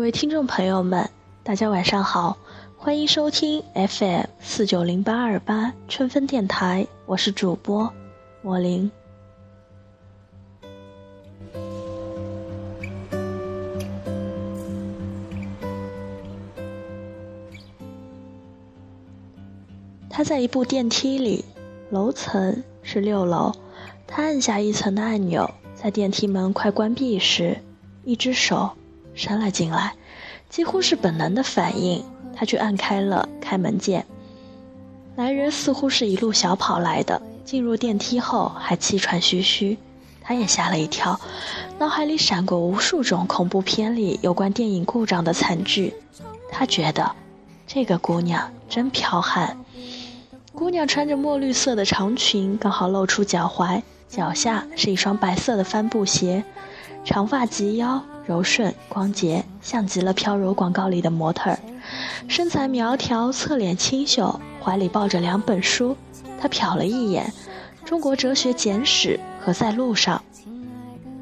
各位听众朋友们，大家晚上好，欢迎收听 FM 四九零八二八春分电台，我是主播莫林。他在一部电梯里，楼层是六楼。他按下一层的按钮，在电梯门快关闭时，一只手伸了进来，几乎是本能的反应，他去按开了开门键。男人似乎是一路小跑来的，进入电梯后还气喘吁吁，他也吓了一跳，脑海里闪过无数种恐怖片里有关电影故障的惨剧。他觉得，这个姑娘真剽悍。姑娘穿着墨绿色的长裙，刚好露出脚踝，脚下是一双白色的帆布鞋，长发及腰，柔顺光洁，像极了飘柔广告里的模特儿。身材苗条，侧脸清秀，怀里抱着两本书。他瞟了一眼《中国哲学简史》和《在路上》。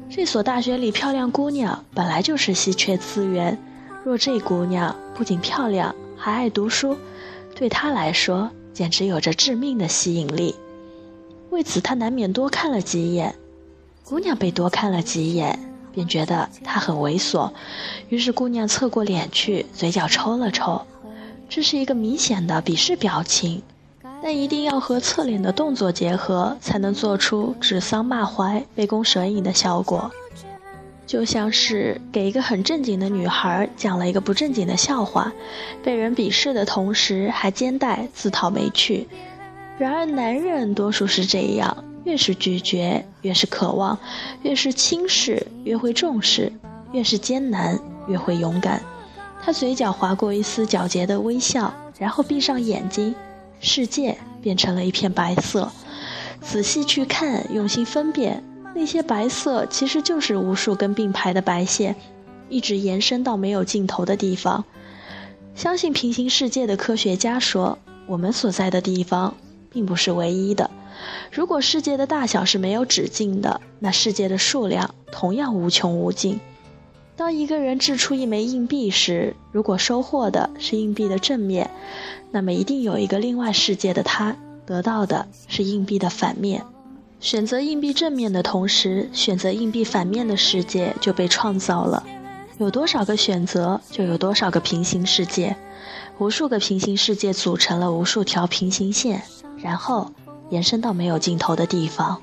这所大学里漂亮姑娘本来就是稀缺资源，若这姑娘不仅漂亮，还爱读书，对她来说。简直有着致命的吸引力，为此他难免多看了几眼。姑娘被多看了几眼，便觉得他很猥琐，于是姑娘侧过脸去，嘴角抽了抽，这是一个明显的鄙视表情，但一定要和侧脸的动作结合，才能做出指桑骂槐、杯弓蛇影的效果。就像是给一个很正经的女孩讲了一个不正经的笑话，被人鄙视的同时还肩带自讨没趣。然而男人多数是这样，越是拒绝越是渴望，越是轻视越会重视，越是艰难越会勇敢。他嘴角划过一丝皎洁的微笑，然后闭上眼睛，世界变成了一片白色。仔细去看，用心分辨。那些白色其实就是无数根并排的白线，一直延伸到没有尽头的地方。相信平行世界的科学家说，我们所在的地方并不是唯一的。如果世界的大小是没有止境的，那世界的数量同样无穷无尽。当一个人掷出一枚硬币时，如果收获的是硬币的正面，那么一定有一个另外世界的他得到的是硬币的反面。选择硬币正面的同时，选择硬币反面的世界就被创造了。有多少个选择，就有多少个平行世界。无数个平行世界组成了无数条平行线，然后延伸到没有尽头的地方。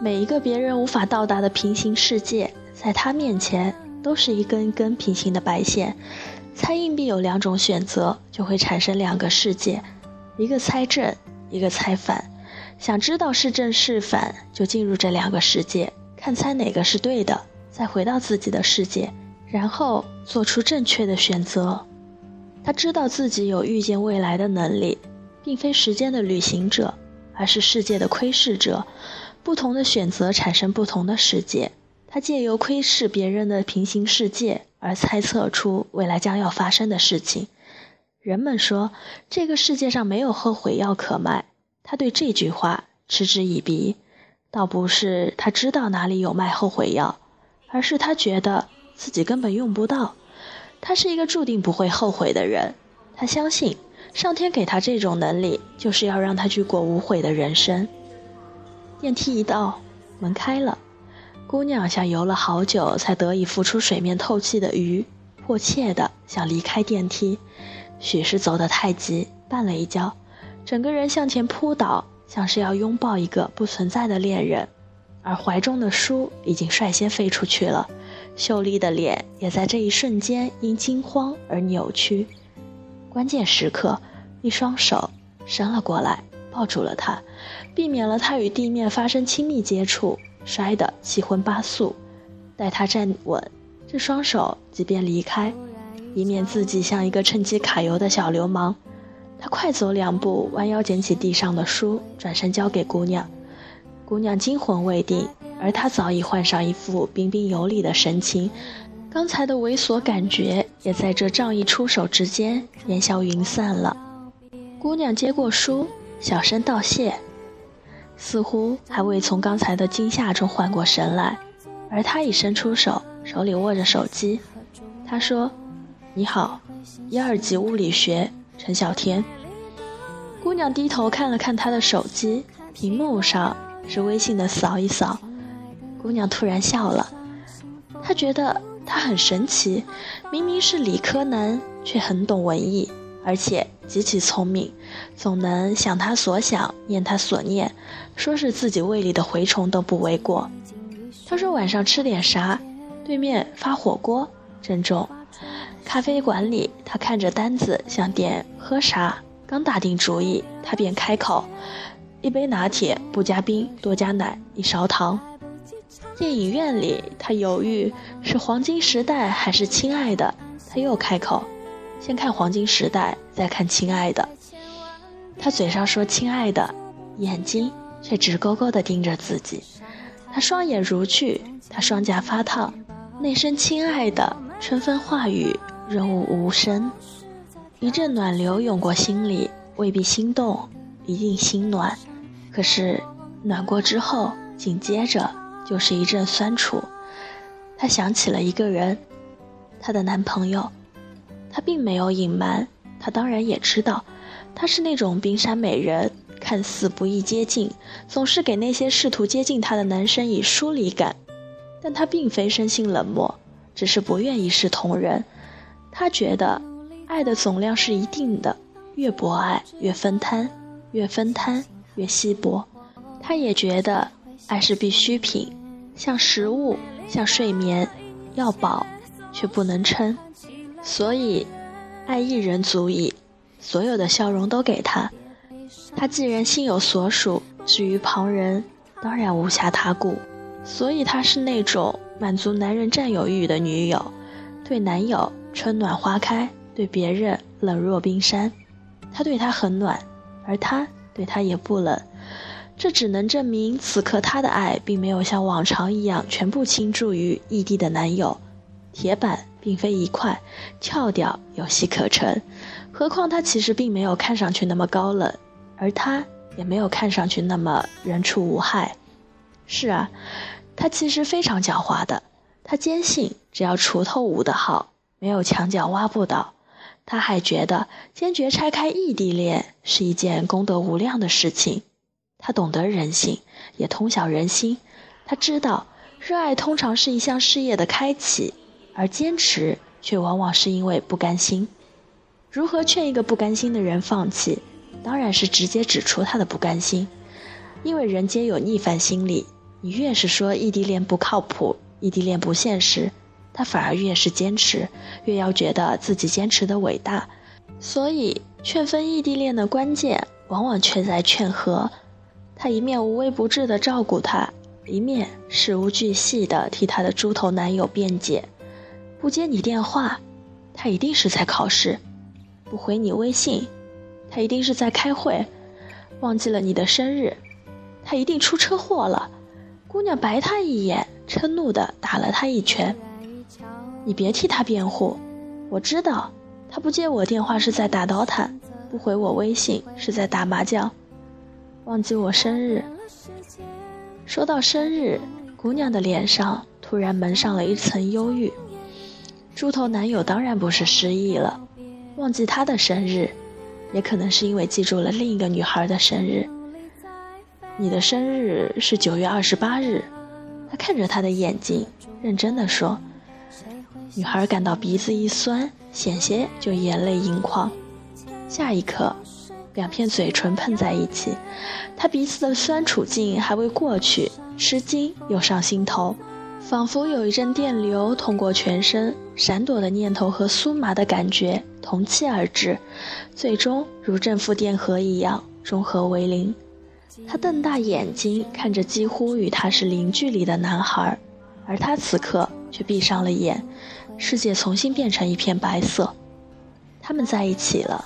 每一个别人无法到达的平行世界，在他面前都是一根根平行的白线。猜硬币有两种选择，就会产生两个世界，一个猜正，一个猜反。想知道是正是反，就进入这两个世界，看猜哪个是对的，再回到自己的世界，然后做出正确的选择。他知道自己有预见未来的能力，并非时间的旅行者，而是世界的窥视者。不同的选择产生不同的世界。他借由窥视别人的平行世界，而猜测出未来将要发生的事情。人们说，这个世界上没有后悔药可卖。他对这句话嗤之以鼻，倒不是他知道哪里有卖后悔药，而是他觉得自己根本用不到。他是一个注定不会后悔的人，他相信上天给他这种能力，就是要让他去过无悔的人生。电梯一到，门开了，姑娘像游了好久才得以浮出水面透气的鱼，迫切的想离开电梯，许是走得太急，绊了一跤。整个人向前扑倒，像是要拥抱一个不存在的恋人，而怀中的书已经率先飞出去了，秀丽的脸也在这一瞬间因惊慌而扭曲。关键时刻，一双手伸了过来，抱住了他，避免了他与地面发生亲密接触，摔得七荤八素。待他站稳，这双手即便离开，以免自己像一个趁机揩油的小流氓。他快走两步，弯腰捡起地上的书，转身交给姑娘。姑娘惊魂未定，而他早已换上一副彬彬有礼的神情。刚才的猥琐感觉也在这仗义出手之间烟消云散了。姑娘接过书，小声道谢，似乎还未从刚才的惊吓中缓过神来。而他已伸出手，手里握着手机。他说：“你好，一二级物理学，陈小天。”姑娘低头看了看他的手机，屏幕上是微信的扫一扫。姑娘突然笑了，她觉得他很神奇，明明是理科男，却很懂文艺，而且极其聪明，总能想他所想，念他所念，说是自己胃里的蛔虫都不为过。他说晚上吃点啥？对面发火锅。郑重，咖啡馆里，他看着单子想点喝啥，刚打定主意，他便开口：“一杯拿铁，不加冰，多加奶，一勺糖。”电影院里，他犹豫是黄金时代还是亲爱的，他又开口：“先看黄金时代，再看亲爱的。”他嘴上说亲爱的，眼睛却直勾勾地盯着自己。他双眼如炬，他双颊发烫，那声亲爱的。春风化雨，润物无声。一阵暖流涌过心里，未必心动，一定心暖。可是暖过之后，紧接着就是一阵酸楚。她想起了一个人，她的男朋友。她并没有隐瞒，她当然也知道，她是那种冰山美人，看似不易接近，总是给那些试图接近她的男生以疏离感。但她并非生性冷漠。只是不愿一视同仁，她觉得爱的总量是一定的，越博爱越分摊，越分摊越稀薄。她也觉得爱是必需品，像食物，像睡眠，要饱却不能撑。所以，爱一人足矣，所有的笑容都给他。他既然心有所属，至于旁人，当然无暇他顾。所以，他是那种。满足男人占有欲的女友，对男友春暖花开，对别人冷若冰山。他对她很暖，而他对她也不冷。这只能证明，此刻他的爱并没有像往常一样全部倾注于异地的男友。铁板并非一块，撬掉有戏可乘。何况他其实并没有看上去那么高冷，而他也没有看上去那么人畜无害。是啊。他其实非常狡猾的，他坚信只要锄头舞得好，没有墙角挖不倒。他还觉得坚决拆开异地恋是一件功德无量的事情。他懂得人性，也通晓人心。他知道，热爱通常是一项事业的开启，而坚持却往往是因为不甘心。如何劝一个不甘心的人放弃？当然是直接指出他的不甘心，因为人皆有逆反心理。你越是说异地恋不靠谱，异地恋不现实，他反而越是坚持，越要觉得自己坚持的伟大。所以劝分异地恋的关键，往往却在劝和。他一面无微不至的照顾她，一面事无巨细的替他的猪头男友辩解。不接你电话，他一定是在考试；不回你微信，他一定是在开会；忘记了你的生日，他一定出车祸了。姑娘白他一眼，嗔怒地打了他一拳。你别替他辩护，我知道他不接我电话是在打 DOTA，，不回我微信是在打麻将，忘记我生日。说到生日，姑娘的脸上突然蒙上了一层忧郁。猪头男友当然不是失忆了，忘记他的生日，也可能是因为记住了另一个女孩的生日。你的生日是九月二十八日，他看着他的眼睛，认真的说。女孩感到鼻子一酸，险些就眼泪盈眶。下一刻，两片嘴唇碰在一起，她鼻子的酸楚劲还未过去，吃惊又上心头，仿佛有一阵电流通过全身，闪躲的念头和酥麻的感觉同期而至，最终如正负电荷一样中和为零。他瞪大眼睛看着几乎与他是零距离的男孩，而他此刻却闭上了眼，世界重新变成一片白色。他们在一起了，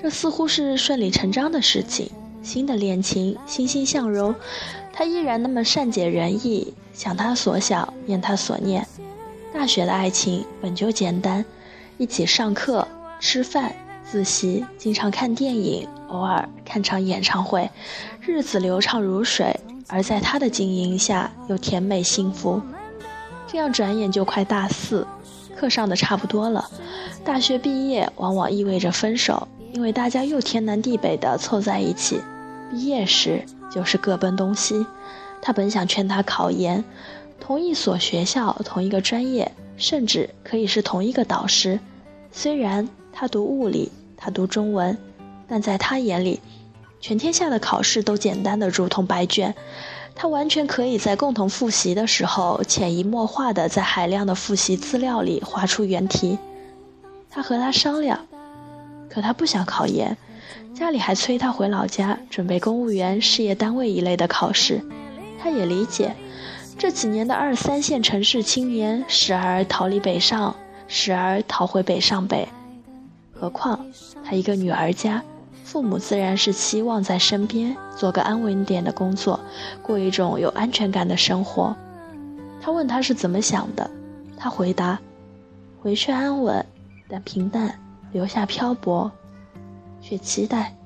这似乎是顺理成章的事情。新的恋情欣欣向荣，他依然那么善解人意，想他所想，念他所念。大学的爱情本就简单，一起上课、吃饭。自习，经常看电影，偶尔看场演唱会，日子流畅如水。而在他的经营下，又甜美幸福。这样转眼就快大四，课上的差不多了。大学毕业往往意味着分手，因为大家又天南地北的凑在一起。毕业时就是各奔东西。他本想劝他考研，同一所学校，同一个专业，甚至可以是同一个导师。虽然他读物理，他读中文，但在他眼里，全天下的考试都简单的如同白卷。他完全可以在共同复习的时候，潜移默化的在海量的复习资料里划出原题。他和他商量，可他不想考研，家里还催他回老家准备公务员、事业单位一类的考试。他也理解，这几年的二三线城市青年时而逃离北上，时而逃回北上北。何况他一个女儿家。父母自然是希望在身边做个安稳点的工作，过一种有安全感的生活。他问他是怎么想的，他回答：回去安稳，但平淡；留下漂泊，却期待。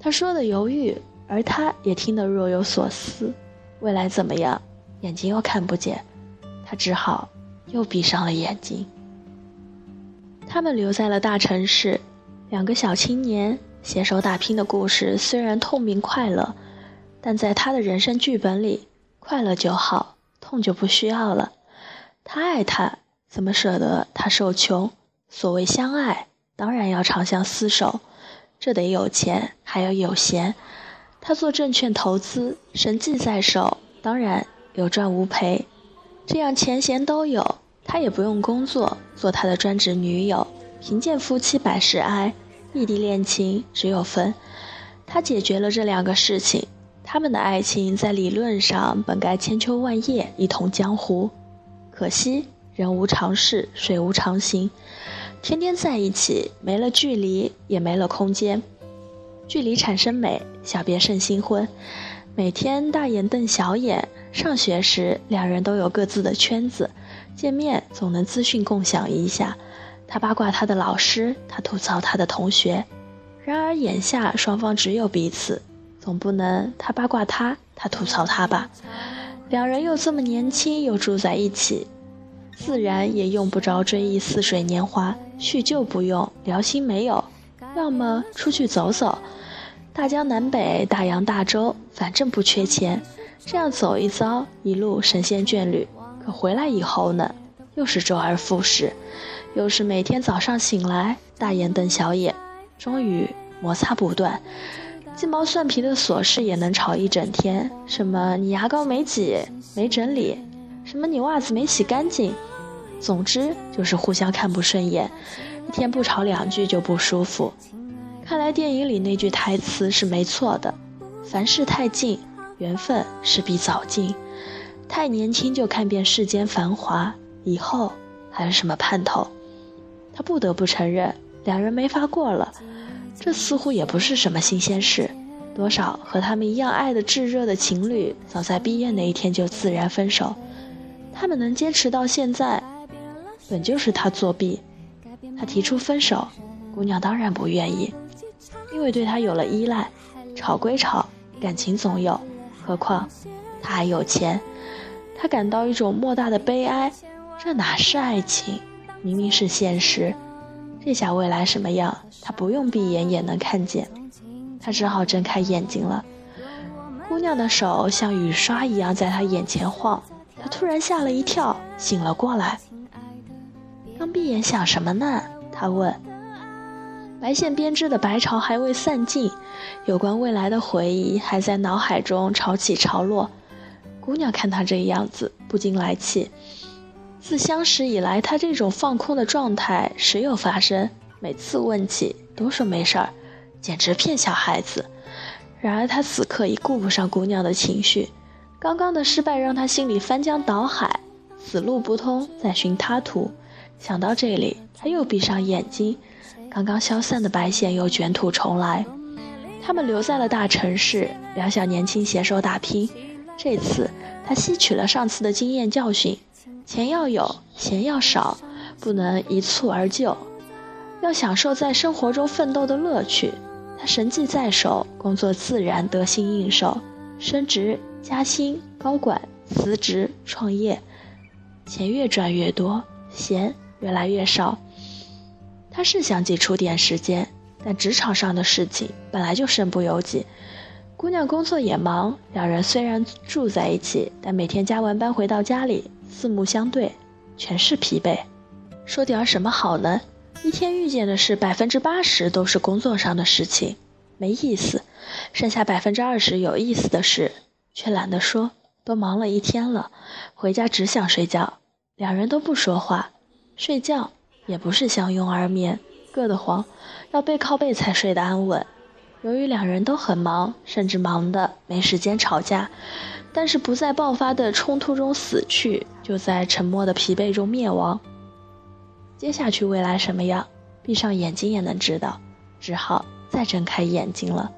他说的犹豫，而他也听得若有所思。未来怎么样，眼睛又看不见，他只好又闭上了眼睛。他们留在了大城市，两个小青年。携手打拼的故事虽然痛并快乐，但在他的人生剧本里，快乐就好，痛就不需要了。他爱他，怎么舍得他受穷？所谓相爱，当然要长相厮守，这得有钱，还要有闲。他做证券投资，神迹在手，当然有赚无赔。这样钱闲都有，他也不用工作，做他的专职女友，贫贱夫妻百事哀。异地恋情只有分，他解决了这两个事情，他们的爱情在理论上本该千秋万叶，一统江湖。可惜人无常事，水无常形，天天在一起，没了距离，也没了空间。距离产生美，小别胜新婚。每天大眼瞪小眼，上学时两人都有各自的圈子，见面总能资讯共享一下。他八卦他的老师，他吐槽他的同学。然而眼下双方只有彼此，总不能他八卦他，他吐槽他吧？两人又这么年轻，又住在一起，自然也用不着追忆似水年华，叙旧不用，聊心没有。要么出去走走，大江南北，大洋大洲，反正不缺钱。这样走一遭，一路神仙眷侣。可回来以后呢，又是周而复始。又是每天早上醒来，大眼瞪小眼，终于摩擦不断，鸡毛蒜皮的琐事也能吵一整天。什么你牙膏没挤、没整理，什么你袜子没洗干净，总之就是互相看不顺眼，天不吵两句就不舒服。看来电影里那句台词是没错的：凡事太近，缘分势必早尽；太年轻就看遍世间繁华，以后还有什么盼头？他不得不承认，两人没法过了，这似乎也不是什么新鲜事。多少和他们一样爱的炙热的情侣，早在毕业那一天就自然分手。他们能坚持到现在，本就是他作弊。他提出分手，姑娘当然不愿意，因为对他有了依赖。吵归吵，感情总有，何况他还有钱。他感到一种莫大的悲哀，这哪是爱情？明明是现实，这下未来什么样，他不用闭眼也能看见。他只好睁开眼睛了。姑娘的手像雨刷一样在他眼前晃，他突然吓了一跳，醒了过来。刚闭眼想什么呢？他问。白线编织的白潮还未散尽，有关未来的回忆还在脑海中潮起潮落。姑娘看他这样子，不禁来气。自相识以来，他这种放空的状态时有发生。每次问起，都说没事儿，简直骗小孩子。然而他此刻已顾不上姑娘的情绪，刚刚的失败让他心里翻江倒海，此路不通，再寻他途。想到这里，他又闭上眼睛，刚刚消散的白线又卷土重来。他们留在了大城市，两小年轻携手打拼。这次他吸取了上次的经验教训。钱要有，闲要少，不能一蹴而就，要享受在生活中奋斗的乐趣。他神迹在手，工作自然得心应手，升职加薪、高管辞职创业，钱越赚越多，闲越来越少。他是想挤出点时间，但职场上的事情本来就身不由己。姑娘工作也忙，两人虽然住在一起，但每天加完班回到家里，四目相对，全是疲惫。说点什么好呢？一天遇见的事，百分之八十都是工作上的事情，没意思；剩下百分之二十有意思的事，却懒得说。都忙了一天了，回家只想睡觉。两人都不说话，睡觉也不是相拥而眠，硌得慌，要背靠背才睡得安稳。由于两人都很忙，甚至忙得没时间吵架，但是不在爆发的冲突中死去，就在沉默的疲惫中灭亡。接下去未来什么样，闭上眼睛也能知道，只好再睁开眼睛了。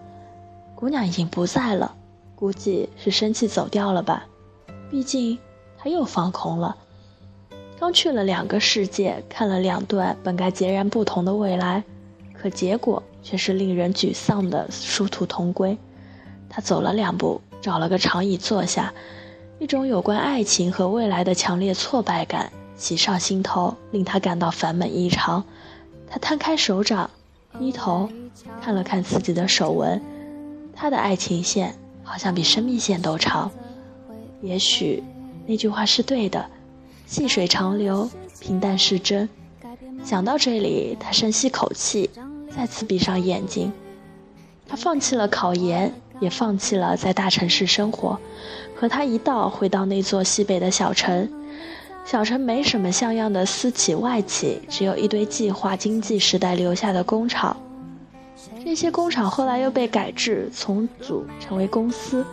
姑娘已经不在了，估计是生气走掉了吧。毕竟他又放空了，刚去了两个世界，看了两段本该截然不同的未来，可结果。却是令人沮丧的殊途同归。他走了两步，找了个长椅坐下，一种有关爱情和未来的强烈挫败感袭上心头，令他感到烦闷异常。他摊开手掌，低头看了看自己的手纹，他的爱情线好像比生命线都长。也许那句话是对的，细水长流，平淡是真。想到这里，他深吸口气。再次闭上眼睛，他放弃了考研，也放弃了在大城市生活，和他一道回到那座西北的小城。小城没什么像样的私企外企，只有一堆计划经济时代留下的工厂。这些工厂后来又被改制重组成为公司。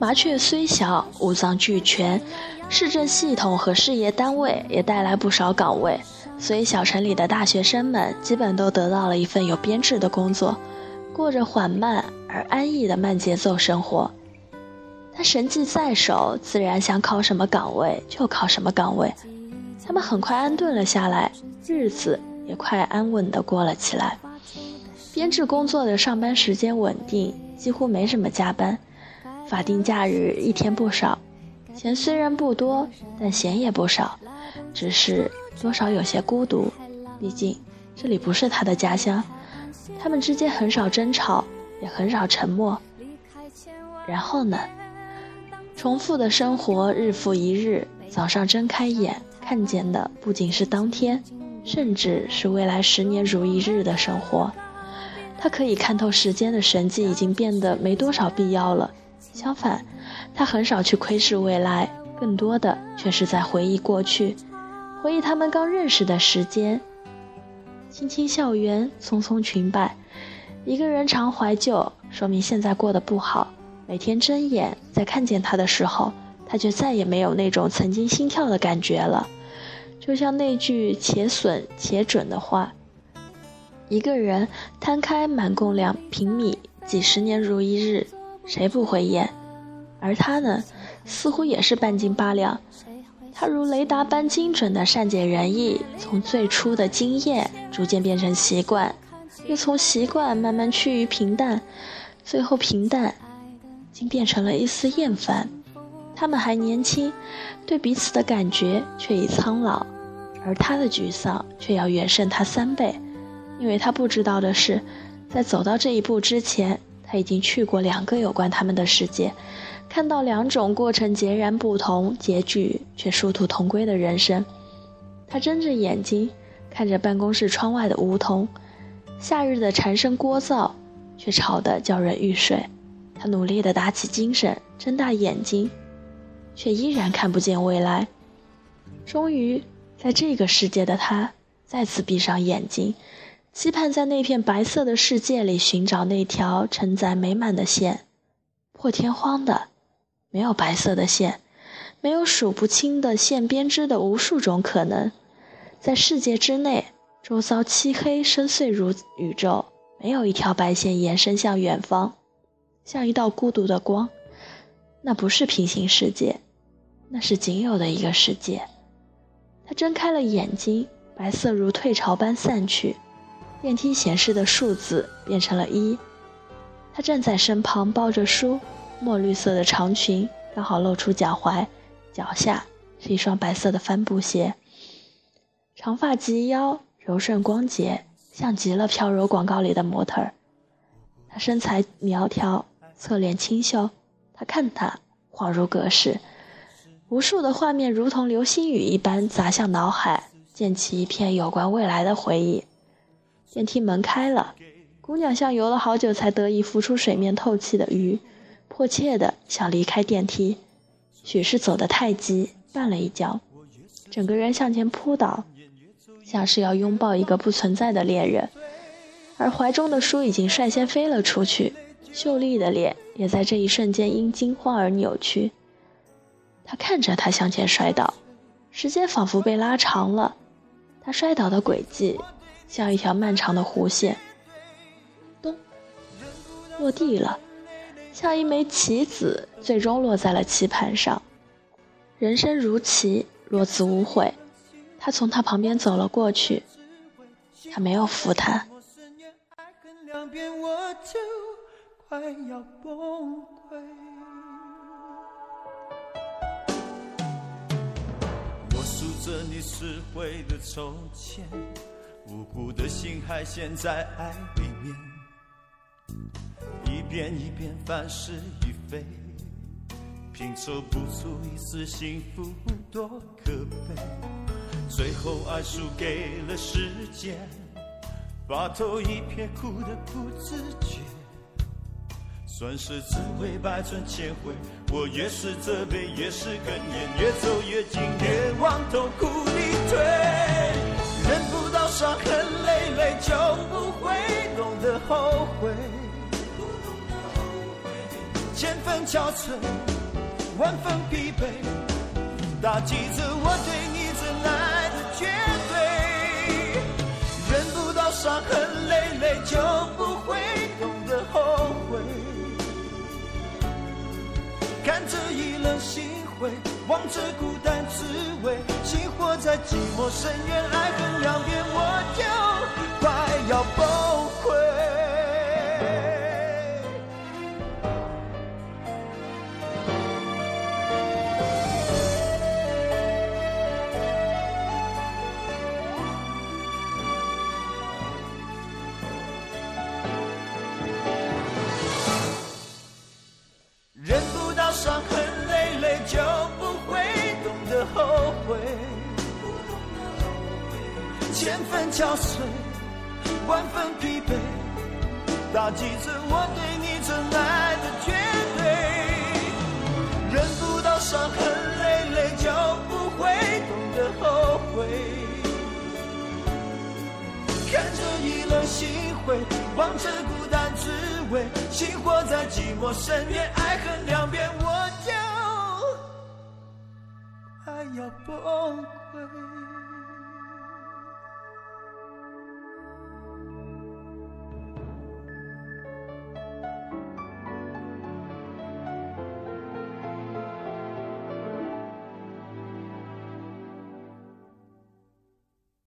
麻雀虽小，五脏俱全，市政系统和事业单位也带来不少岗位。所以，小城里的大学生们基本都得到了一份有编制的工作，过着缓慢而安逸的慢节奏生活。他神迹在手，自然想考什么岗位就考什么岗位。他们很快安顿了下来，日子也快安稳地过了起来。编制工作的上班时间稳定，几乎没什么加班，法定假日一天不少。钱虽然不多，但闲也不少，只是。多少有些孤独，毕竟这里不是他的家乡。他们之间很少争吵，也很少沉默。然后呢？重复的生活日复一日，早上睁开眼看见的不仅是当天，甚至是未来十年如一日的生活。他可以看透时间的神迹已经变得没多少必要了。相反，他很少去窥视未来，更多的却是在回忆过去。回忆他们刚认识的时间，青青校园，匆匆裙摆。一个人常怀旧，说明现在过得不好。每天睁眼在看见他的时候，他就再也没有那种曾经心跳的感觉了。就像那句“且损且准”的话：一个人摊开满共两平米，几十年如一日，谁不会厌？而他呢，似乎也是半斤八两。他如雷达般精准的善解人意，从最初的经验逐渐变成习惯，又从习惯慢慢趋于平淡，最后平淡，竟变成了一丝厌烦。他们还年轻，对彼此的感觉却已苍老，而他的沮丧却要远胜他三倍，因为他不知道的是，在走到这一步之前，他已经去过两个有关他们的世界。看到两种过程截然不同、结局却殊途同归的人生，他睁着眼睛看着办公室窗外的梧桐，夏日的蝉声聒噪，却吵得叫人欲睡。他努力地打起精神，睁大眼睛，却依然看不见未来。终于，在这个世界的他再次闭上眼睛，期盼在那片白色的世界里寻找那条承载美满的线，破天荒的。没有白色的线，没有数不清的线编织的无数种可能，在世界之内，周遭漆黑深邃如宇宙，没有一条白线延伸向远方，像一道孤独的光。那不是平行世界，那是仅有的一个世界。他睁开了眼睛，白色如退潮般散去，电梯显示的数字变成了一。他站在身旁，抱着书。墨绿色的长裙刚好露出脚踝，脚下是一双白色的帆布鞋。长发及腰，柔顺光洁，像极了飘柔广告里的模特儿。她身材苗条，侧脸清秀。他看他，恍如隔世，无数的画面如同流星雨一般砸向脑海，溅起一片有关未来的回忆。电梯门开了，姑娘像游了好久才得以浮出水面透气的鱼，迫切的想离开电梯。许是走得太急，绊了一跤，整个人向前扑倒。像是要拥抱一个不存在的恋人，而怀中的书已经率先飞了出去，秀丽的脸也在这一瞬间因惊慌而扭曲。他看着他向前摔倒，时间仿佛被拉长了，他摔倒的轨迹像一条漫长的弧线，咚，落地了，像一枚棋子，最终落在了棋盘上。人生如棋，落子无悔。他从他旁边走了过去，他没有扶他。我数着你撕毁的从前，我的心还陷在爱里面，一遍一遍翻是已非，拼凑不出一丝幸福，多可悲。最后爱输给了时间，把头一撇，哭得不自觉。算是滋味百转千回，我越是责备，越是哽咽，越走越近，越往痛苦里退。忍不到伤痕就不会懂得后悔。千分憔悴，万分疲惫，打击着我对你真爱的。绝对忍不到伤痕累累，就不会懂得后悔。看着意冷心灰，望着孤单滋味，心活在寂寞深渊，爱恨两边，我就要不愧。忍不到伤痕累累，就不会懂得后悔。千分憔悴。万分疲惫，打击着我对你真爱的绝对。忍不到伤痕累累，就不会懂得后悔。看着意冷心灰，望着孤单滋味，心活在寂寞深渊，爱恨两边，我就快要崩溃。